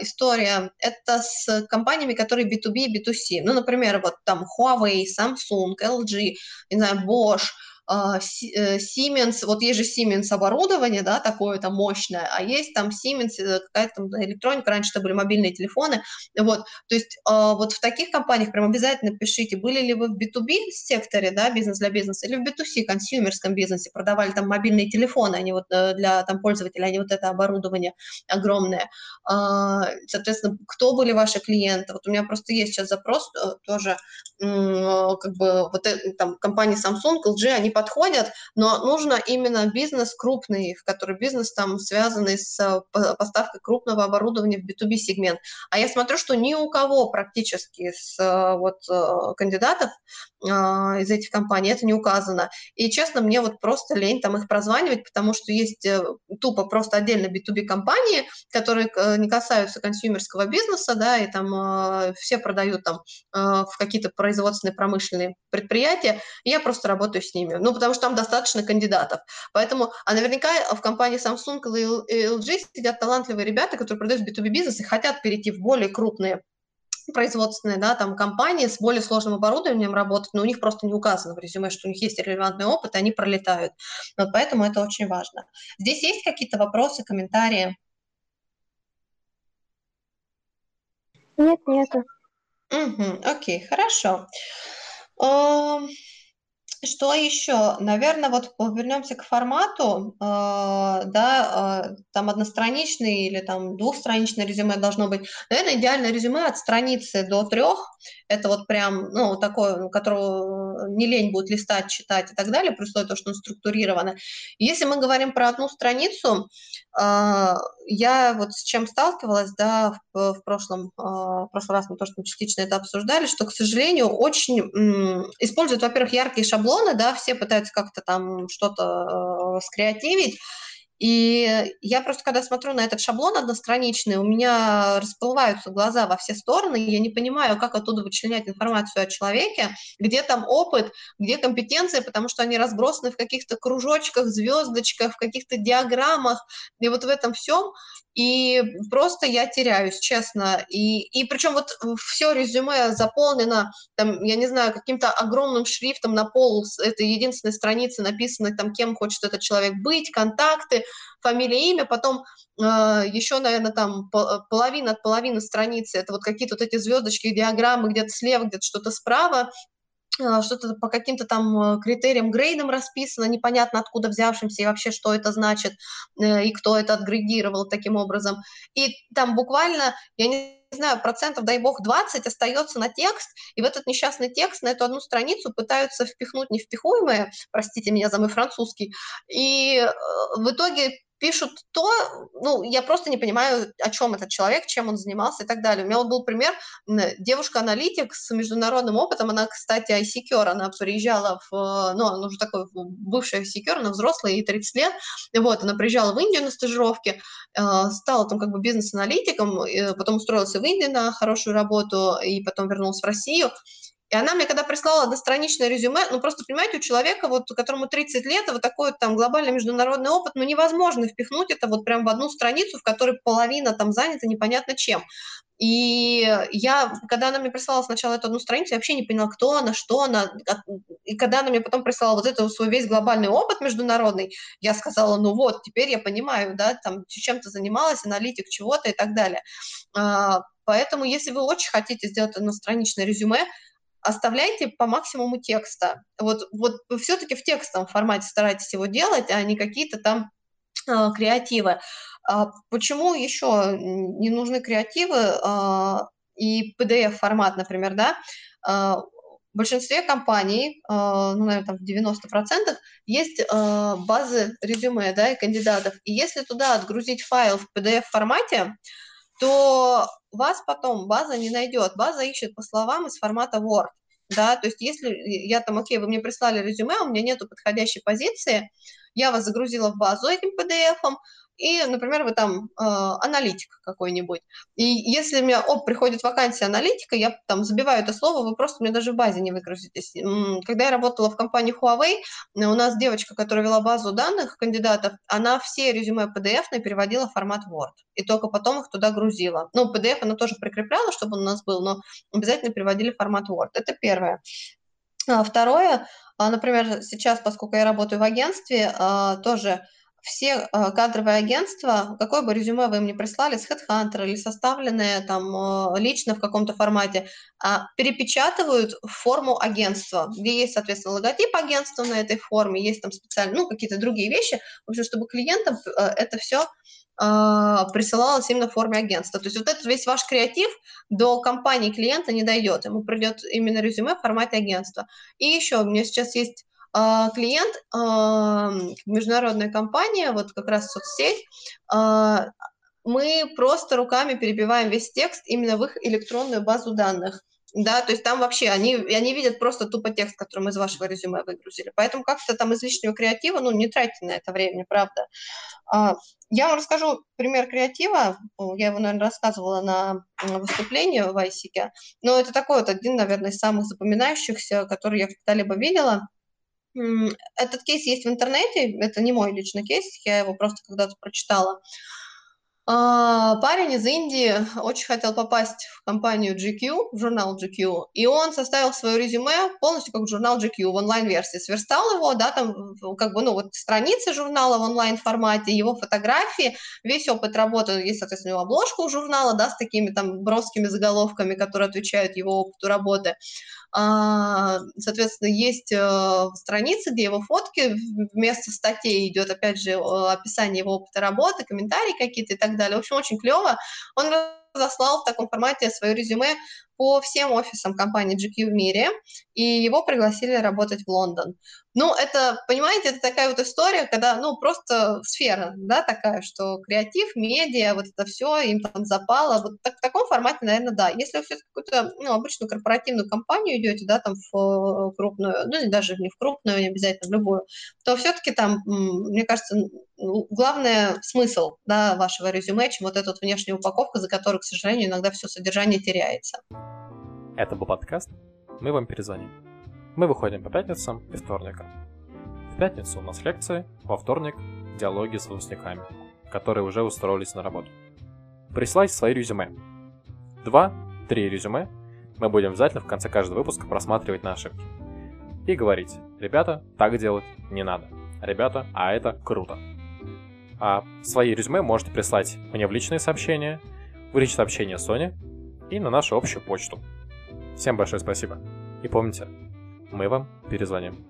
Speaker 2: история – это с компаниями, которые B2B и B2C. Ну, например, вот там Huawei, Samsung, LG, не знаю, Bosch – э, Siemens, вот есть же Siemens оборудование, да, такое там мощное, а есть там Siemens, какая-то там электроника, раньше это были мобильные телефоны, вот, то есть вот в таких компаниях прям обязательно пишите, были ли вы в B2B секторе, да, бизнес для бизнеса, или в B2C, консюмерском бизнесе, продавали там мобильные телефоны, они вот для там пользователей, они вот это оборудование огромное, соответственно, кто были ваши клиенты, вот у меня просто есть сейчас запрос тоже, как бы вот там компании Samsung, LG, они подходят, но нужно именно бизнес крупный, в который бизнес там связанный с э, поставкой крупного оборудования в B2B сегмент. А я смотрю, что ни у кого практически с э, вот э, кандидатов из этих компаний это не указано. И честно, мне вот просто лень там их прозванивать, потому что есть тупо просто отдельно B2B компании, которые не касаются консюмерского бизнеса, да, и там все продают там в какие-то производственные промышленные предприятия, я просто работаю с ними, ну, потому что там достаточно кандидатов. Поэтому, а наверняка в компании Samsung и LG сидят талантливые ребята, которые продают B2B бизнес и хотят перейти в более крупные производственные да, там, компании с более сложным оборудованием работать, но у них просто не указано в резюме, что у них есть релевантный опыт, и они пролетают. Вот поэтому это очень важно. Здесь есть какие-то вопросы, комментарии?
Speaker 3: Нет, нету.
Speaker 2: Угу, окей, хорошо. Что еще? Наверное, вот вернемся к формату, э, да, э, там одностраничный или там двухстраничное резюме должно быть. Наверное, идеальное резюме от страницы до трех. Это вот прям, ну, такое, которого не лень будет листать, читать и так далее, при того, что он структурировано. Если мы говорим про одну страницу, э, я вот с чем сталкивалась, да, в, в прошлом, э, в прошлый раз мы тоже частично это обсуждали, что, к сожалению, очень используют, во-первых, яркие шаблоны, шаблоны, да, все пытаются как-то там что-то э, скреативить, и я просто, когда смотрю на этот шаблон одностраничный, у меня расплываются глаза во все стороны, я не понимаю, как оттуда вычленять информацию о человеке, где там опыт, где компетенции, потому что они разбросаны в каких-то кружочках, звездочках, в каких-то диаграммах, и вот в этом всем и просто я теряюсь, честно. И, и причем вот все резюме заполнено, там, я не знаю, каким-то огромным шрифтом на пол этой единственной страницы написано, там, кем хочет этот человек быть, контакты, фамилия, имя, потом э, еще, наверное, там половина от половины страницы, это вот какие-то вот эти звездочки, диаграммы где-то слева, где-то что-то справа, а, что-то по каким-то там э, критериям, грейдам расписано, непонятно откуда взявшимся и вообще что это значит, э, и кто это отгрейдировал таким образом. И там буквально, я не знаю, процентов, дай бог, 20 остается на текст, и в этот несчастный текст, на эту одну страницу пытаются впихнуть невпихуемое, простите меня за мой французский, и э, в итоге пишут то, ну, я просто не понимаю, о чем этот человек, чем он занимался и так далее. У меня вот был пример, девушка-аналитик с международным опытом, она, кстати, ICQR, она приезжала в, ну, она уже такой бывшая ICQR, она взрослая, ей 30 лет, вот, она приезжала в Индию на стажировке, э, стала там как бы бизнес-аналитиком, потом устроилась в Индию на хорошую работу и потом вернулась в Россию, и она мне когда прислала одностраничное резюме, ну просто, понимаете, у человека, вот, которому 30 лет, вот такой вот там глобальный международный опыт, ну невозможно впихнуть это вот прям в одну страницу, в которой половина там занята непонятно чем. И я, когда она мне прислала сначала эту одну страницу, я вообще не поняла, кто она, что она. И когда она мне потом прислала вот этот свой весь глобальный опыт международный, я сказала, ну вот, теперь я понимаю, да, там, чем ты занималась, аналитик чего-то и так далее. А, поэтому, если вы очень хотите сделать одностраничное резюме, оставляйте по максимуму текста. Вот, вот все-таки в текстовом формате старайтесь его делать, а не какие-то там э, креативы. А почему еще не нужны креативы э, и PDF-формат, например, да? Э, в большинстве компаний, ну, наверное, там в 90% есть базы резюме, да, и кандидатов. И если туда отгрузить файл в PDF-формате, то вас потом база не найдет. База ищет по словам из формата Word. Да, то есть если я там, окей, вы мне прислали резюме, у меня нету подходящей позиции, я вас загрузила в базу этим PDF, и, например, вы там э, аналитик какой-нибудь. И если у меня, оп, приходит вакансия аналитика, я там забиваю это слово, вы просто мне даже в базе не выгрузитесь. Когда я работала в компании Huawei, у нас девочка, которая вела базу данных кандидатов, она все резюме PDF переводила в формат Word, и только потом их туда грузила. Ну, PDF она тоже прикрепляла, чтобы он у нас был, но обязательно переводили в формат Word. Это первое. А второе, а, например, сейчас, поскольку я работаю в агентстве, тоже все а, кадровые агентства, какое бы резюме вы им не прислали с HeadHunter или составленное там лично в каком-то формате, перепечатывают форму агентства, где есть, соответственно, логотип агентства на этой форме, есть там специально, ну, какие-то другие вещи, в общем, чтобы клиентам э, это все а, присылалось именно в форме агентства. То есть вот этот весь ваш креатив до компании клиента не дойдет, ему придет именно резюме в формате агентства. И еще у меня сейчас есть а, клиент, а, международная компания, вот как раз соцсеть, мы просто руками перебиваем весь текст именно в их электронную базу данных. Да, то есть там вообще они, они видят просто тупо текст, который мы из вашего резюме выгрузили. Поэтому как-то там излишнего креатива, ну, не тратьте на это время, правда. Я вам расскажу пример креатива. Я его, наверное, рассказывала на выступлении в Айсике. Но это такой вот один, наверное, из самых запоминающихся, который я когда-либо видела. Этот кейс есть в интернете. Это не мой личный кейс, я его просто когда-то прочитала. А, парень из Индии очень хотел попасть в компанию GQ, в журнал GQ, и он составил свое резюме полностью как журнал GQ в онлайн-версии. Сверстал его, да, там как бы, ну, вот страницы журнала в онлайн-формате, его фотографии, весь опыт работы, есть, соответственно, его обложка у журнала, да, с такими там броскими заголовками, которые отвечают его опыту работы. А, соответственно, есть э, страницы, где его фотки, вместо статей идет, опять же, описание его опыта работы, комментарии какие-то и так далее. В общем, очень клево. Он разослал в таком формате свое резюме по всем офисам компании GQ в мире, и его пригласили работать в Лондон. Ну, это, понимаете, это такая вот история, когда, ну, просто сфера, да, такая, что креатив, медиа, вот это все им там запало. Вот так, в таком формате, наверное, да. Если вы все какую-то, ну, обычную корпоративную компанию идете, да, там в крупную, ну, даже не в крупную, не обязательно в любую, то все-таки там, мне кажется, главное смысл, да, вашего резюме, чем вот эта вот внешняя упаковка, за которой, к сожалению, иногда все содержание теряется.
Speaker 1: Это был подкаст «Мы вам перезвоним». Мы выходим по пятницам и вторникам. В пятницу у нас лекции, во вторник – диалоги с выпускниками, которые уже устроились на работу. Присылайте свои резюме. Два-три резюме мы будем обязательно в конце каждого выпуска просматривать на ошибки. И говорить, ребята, так делать не надо. Ребята, а это круто. А свои резюме можете прислать мне в личные сообщения, в личные сообщения Соне и на нашу общую почту. Всем большое спасибо. И помните, мы вам перезвоним.